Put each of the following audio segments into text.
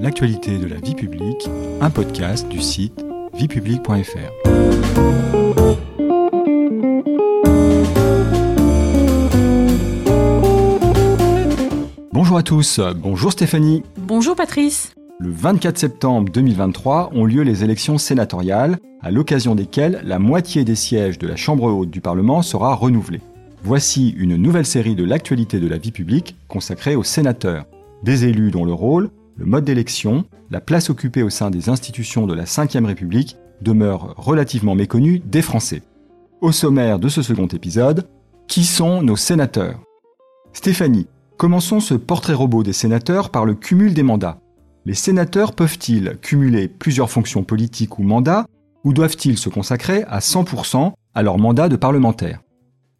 L'actualité de la vie publique, un podcast du site viepublique.fr. Bonjour à tous, bonjour Stéphanie. Bonjour Patrice. Le 24 septembre 2023 ont lieu les élections sénatoriales, à l'occasion desquelles la moitié des sièges de la Chambre haute du Parlement sera renouvelée. Voici une nouvelle série de l'actualité de la vie publique consacrée aux sénateurs, des élus dont le rôle, le mode d'élection, la place occupée au sein des institutions de la Ve République demeurent relativement méconnus des Français. Au sommaire de ce second épisode, qui sont nos sénateurs? Stéphanie, commençons ce portrait robot des sénateurs par le cumul des mandats. Les sénateurs peuvent-ils cumuler plusieurs fonctions politiques ou mandats, ou doivent-ils se consacrer à 100% à leur mandat de parlementaire?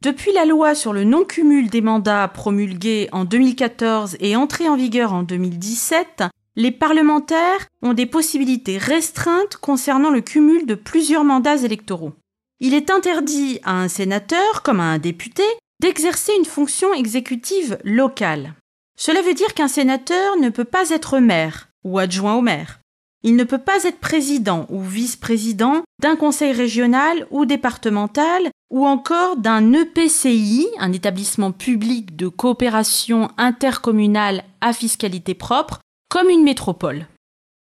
Depuis la loi sur le non-cumul des mandats promulguée en 2014 et entrée en vigueur en 2017, les parlementaires ont des possibilités restreintes concernant le cumul de plusieurs mandats électoraux. Il est interdit à un sénateur, comme à un député, d'exercer une fonction exécutive locale. Cela veut dire qu'un sénateur ne peut pas être maire ou adjoint au maire. Il ne peut pas être président ou vice-président d'un conseil régional ou départemental ou encore d'un EPCI, un établissement public de coopération intercommunale à fiscalité propre, comme une métropole.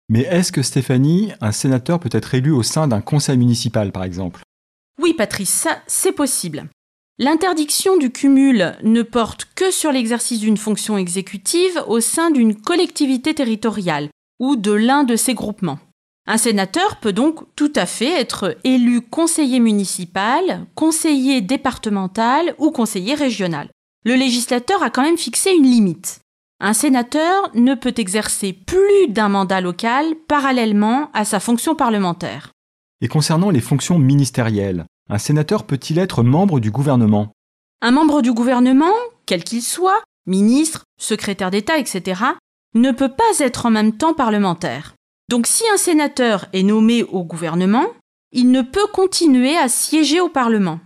Mais est-ce que Stéphanie, un sénateur peut être élu au sein d'un conseil municipal par exemple? Oui Patrice, ça c'est possible. L'interdiction du cumul ne porte que sur l'exercice d'une fonction exécutive au sein d'une collectivité territoriale ou de l'un de ses groupements. Un sénateur peut donc tout à fait être élu conseiller municipal, conseiller départemental ou conseiller régional. Le législateur a quand même fixé une limite. Un sénateur ne peut exercer plus d'un mandat local parallèlement à sa fonction parlementaire. Et concernant les fonctions ministérielles, un sénateur peut-il être membre du gouvernement? Un membre du gouvernement, quel qu'il soit, ministre, secrétaire d'État, etc., ne peut pas être en même temps parlementaire. Donc si un sénateur est nommé au gouvernement, il ne peut continuer à siéger au Parlement.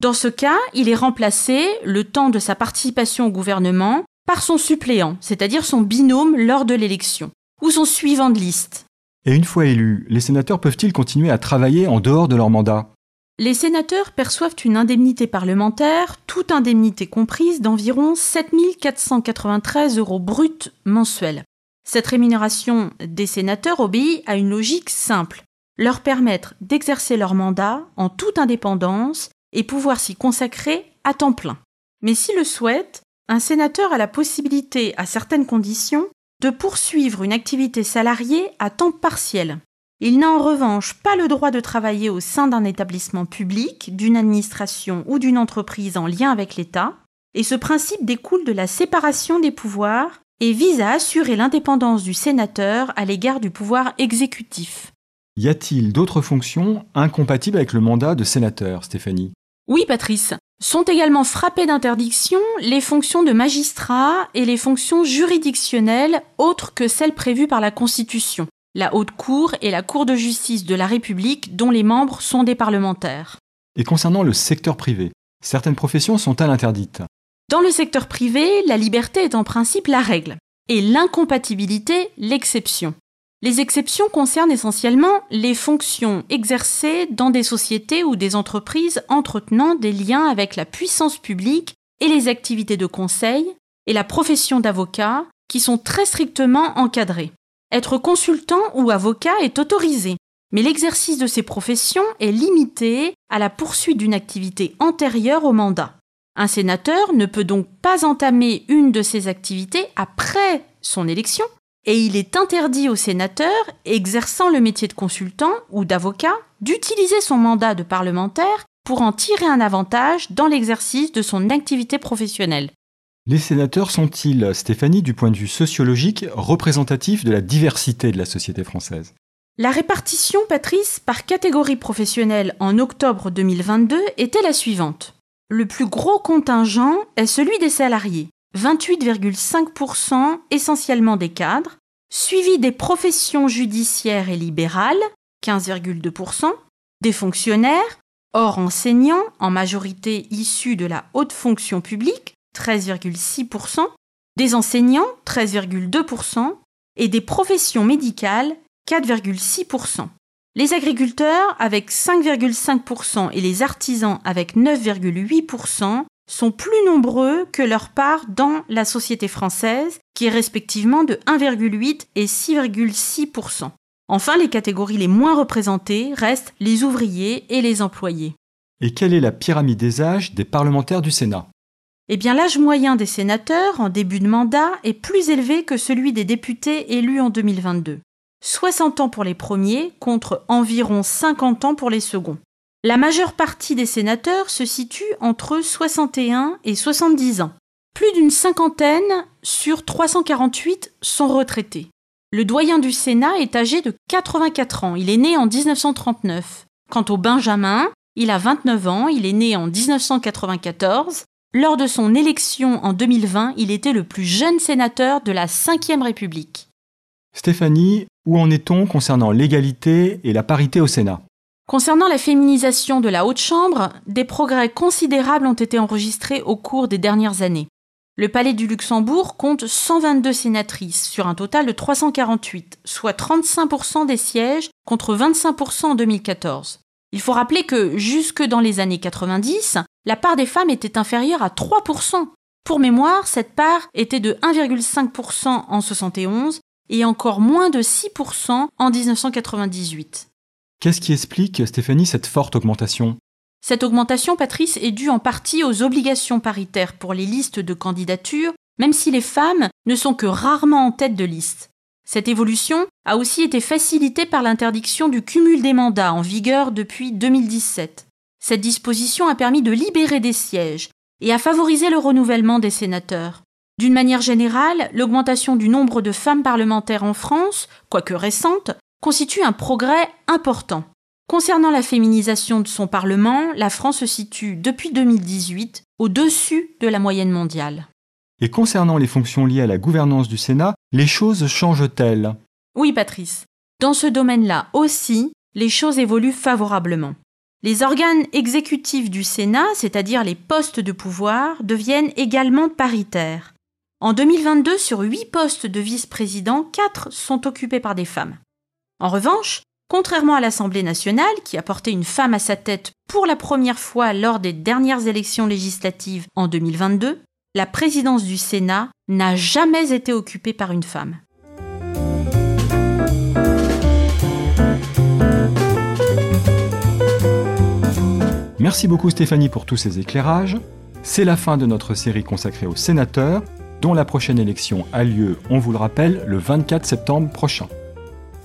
Dans ce cas, il est remplacé, le temps de sa participation au gouvernement, par son suppléant, c'est-à-dire son binôme lors de l'élection, ou son suivant de liste. Et une fois élus, les sénateurs peuvent-ils continuer à travailler en dehors de leur mandat? Les sénateurs perçoivent une indemnité parlementaire, toute indemnité comprise, d'environ 7 493 euros bruts mensuels. Cette rémunération des sénateurs obéit à une logique simple, leur permettre d'exercer leur mandat en toute indépendance et pouvoir s'y consacrer à temps plein. Mais s'il le souhaite, un sénateur a la possibilité, à certaines conditions, de poursuivre une activité salariée à temps partiel. Il n'a en revanche pas le droit de travailler au sein d'un établissement public, d'une administration ou d'une entreprise en lien avec l'État, et ce principe découle de la séparation des pouvoirs et vise à assurer l'indépendance du sénateur à l'égard du pouvoir exécutif. Y a-t-il d'autres fonctions incompatibles avec le mandat de sénateur, Stéphanie? Oui, Patrice. Sont également frappées d'interdiction les fonctions de magistrat et les fonctions juridictionnelles autres que celles prévues par la Constitution, la Haute Cour et la Cour de justice de la République dont les membres sont des parlementaires. Et concernant le secteur privé, certaines professions sont-elles interdites? Dans le secteur privé, la liberté est en principe la règle et l'incompatibilité l'exception. Les exceptions concernent essentiellement les fonctions exercées dans des sociétés ou des entreprises entretenant des liens avec la puissance publique et les activités de conseil et la profession d'avocat qui sont très strictement encadrées. Être consultant ou avocat est autorisé, mais l'exercice de ces professions est limité à la poursuite d'une activité antérieure au mandat. Un sénateur ne peut donc pas entamer une de ses activités après son élection, et il est interdit au sénateur exerçant le métier de consultant ou d'avocat d'utiliser son mandat de parlementaire pour en tirer un avantage dans l'exercice de son activité professionnelle. Les sénateurs sont-ils, Stéphanie, du point de vue sociologique, représentatifs de la diversité de la société française? La répartition, Patrice, par catégorie professionnelle en octobre 2022 était la suivante. Le plus gros contingent est celui des salariés, 28,5% essentiellement des cadres, suivi des professions judiciaires et libérales, 15,2%, des fonctionnaires, hors enseignants, en majorité issus de la haute fonction publique, 13,6%, des enseignants, 13,2%, et des professions médicales 4,6%. Les agriculteurs avec 5,5% et les artisans avec 9,8% sont plus nombreux que leur part dans la société française, qui est respectivement de 1,8 et 6,6%. Enfin, les catégories les moins représentées restent les ouvriers et les employés. Et quelle est la pyramide des âges des parlementaires du Sénat? Eh bien, l'âge moyen des sénateurs en début de mandat est plus élevé que celui des députés élus en 2022. 60 ans pour les premiers contre environ 50 ans pour les seconds. La majeure partie des sénateurs se situe entre 61 et 70 ans. Plus d'une cinquantaine sur 348 sont retraités. Le doyen du Sénat est âgé de 84 ans, il est né en 1939. Quant au Benjamin, il a 29 ans, il est né en 1994. Lors de son élection en 2020, il était le plus jeune sénateur de la Ve République. Stéphanie, où en est-on concernant l'égalité et la parité au Sénat? Concernant la féminisation de la Haute Chambre, des progrès considérables ont été enregistrés au cours des dernières années. Le Palais du Luxembourg compte 122 sénatrices sur un total de 348, soit 35% des sièges contre 25% en 2014. Il faut rappeler que jusque dans les années 90, la part des femmes était inférieure à 3%. Pour mémoire, cette part était de 1,5% en 71 et encore moins de 6% en 1998. Qu'est-ce qui explique, Stéphanie, cette forte augmentation? Cette augmentation, Patrice, est due en partie aux obligations paritaires pour les listes de candidature, même si les femmes ne sont que rarement en tête de liste. Cette évolution a aussi été facilitée par l'interdiction du cumul des mandats en vigueur depuis 2017. Cette disposition a permis de libérer des sièges et a favorisé le renouvellement des sénateurs. D'une manière générale, l'augmentation du nombre de femmes parlementaires en France, quoique récente, constitue un progrès important. Concernant la féminisation de son Parlement, la France se situe depuis 2018 au-dessus de la moyenne mondiale. Et concernant les fonctions liées à la gouvernance du Sénat, les choses changent-elles? Oui, Patrice. Dans ce domaine-là aussi, les choses évoluent favorablement. Les organes exécutifs du Sénat, c'est-à-dire les postes de pouvoir, deviennent également paritaires. En 2022, sur 8 postes de vice-président, 4 sont occupés par des femmes. En revanche, contrairement à l'Assemblée nationale, qui a porté une femme à sa tête pour la première fois lors des dernières élections législatives en 2022, la présidence du Sénat n'a jamais été occupée par une femme. Merci beaucoup Stéphanie pour tous ces éclairages. C'est la fin de notre série consacrée aux sénateurs, dont la prochaine élection a lieu, on vous le rappelle, le 24 septembre prochain.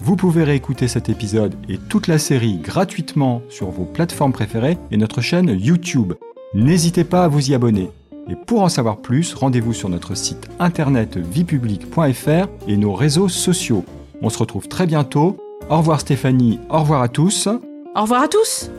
Vous pouvez réécouter cet épisode et toute la série gratuitement sur vos plateformes préférées et notre chaîne YouTube. N'hésitez pas à vous y abonner. Et pour en savoir plus, rendez-vous sur notre site internet viepublic.fr et nos réseaux sociaux. On se retrouve très bientôt. Au revoir Stéphanie, au revoir à tous. Au revoir à tous